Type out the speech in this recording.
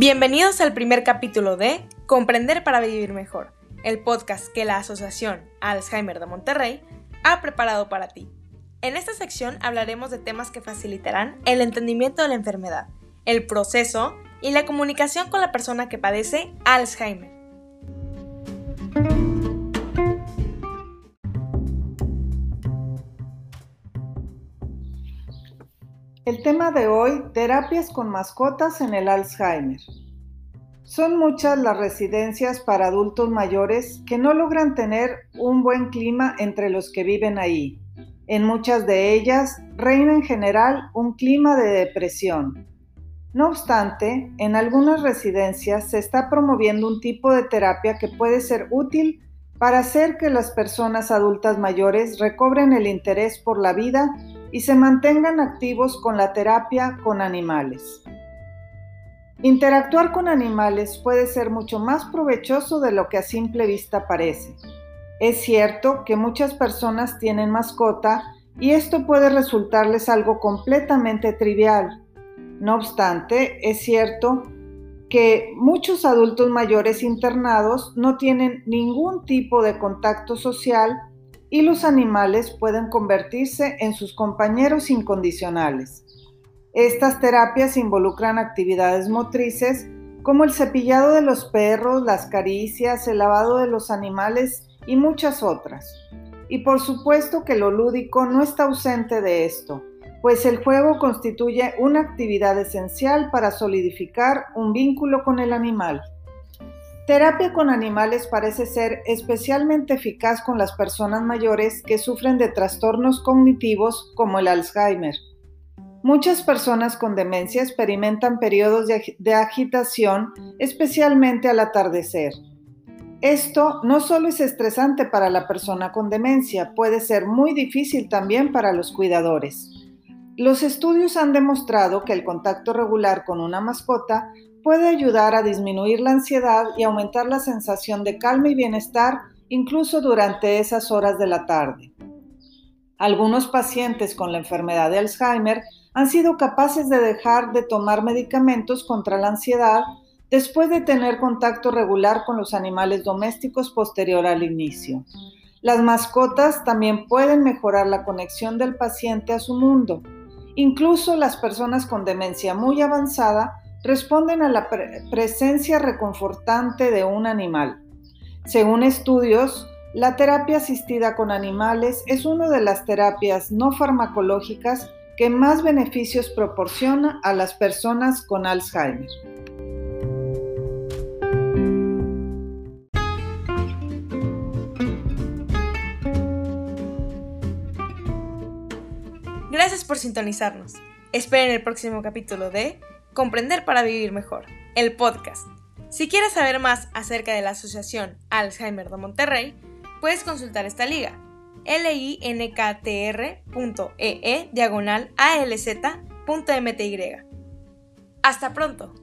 Bienvenidos al primer capítulo de Comprender para Vivir Mejor, el podcast que la Asociación Alzheimer de Monterrey ha preparado para ti. En esta sección hablaremos de temas que facilitarán el entendimiento de la enfermedad, el proceso y la comunicación con la persona que padece Alzheimer. El tema de hoy, terapias con mascotas en el Alzheimer. Son muchas las residencias para adultos mayores que no logran tener un buen clima entre los que viven ahí. En muchas de ellas reina en general un clima de depresión. No obstante, en algunas residencias se está promoviendo un tipo de terapia que puede ser útil para hacer que las personas adultas mayores recobren el interés por la vida y se mantengan activos con la terapia con animales. Interactuar con animales puede ser mucho más provechoso de lo que a simple vista parece. Es cierto que muchas personas tienen mascota y esto puede resultarles algo completamente trivial. No obstante, es cierto que muchos adultos mayores internados no tienen ningún tipo de contacto social y los animales pueden convertirse en sus compañeros incondicionales. Estas terapias involucran actividades motrices como el cepillado de los perros, las caricias, el lavado de los animales y muchas otras. Y por supuesto que lo lúdico no está ausente de esto, pues el juego constituye una actividad esencial para solidificar un vínculo con el animal. Terapia con animales parece ser especialmente eficaz con las personas mayores que sufren de trastornos cognitivos como el Alzheimer. Muchas personas con demencia experimentan periodos de, agitación, especialmente al atardecer. Esto no solo es estresante para la persona con demencia, puede ser muy difícil también para los cuidadores. Los estudios han demostrado que el contacto regular con una mascota puede ayudar a disminuir la ansiedad y aumentar la sensación de calma y bienestar incluso durante esas horas de la tarde. Algunos pacientes con la enfermedad de Alzheimer han sido capaces de dejar de tomar medicamentos contra la ansiedad después de tener contacto regular con los animales domésticos posterior al inicio. Las mascotas también pueden mejorar la conexión del paciente a su mundo. Incluso las personas con demencia muy avanzada responden a la presencia reconfortante de un animal. Según estudios, la terapia asistida con animales es una de las terapias no farmacológicas que más beneficios proporciona a las personas con Alzheimer. Gracias por sintonizarnos. Esperen el próximo capítulo de Comprender para Vivir Mejor, el podcast. Si quieres saber más acerca de la Asociación Alzheimer de Monterrey, puedes consultar esta liga linktr.ee e diagonal alz.mty. Hasta pronto.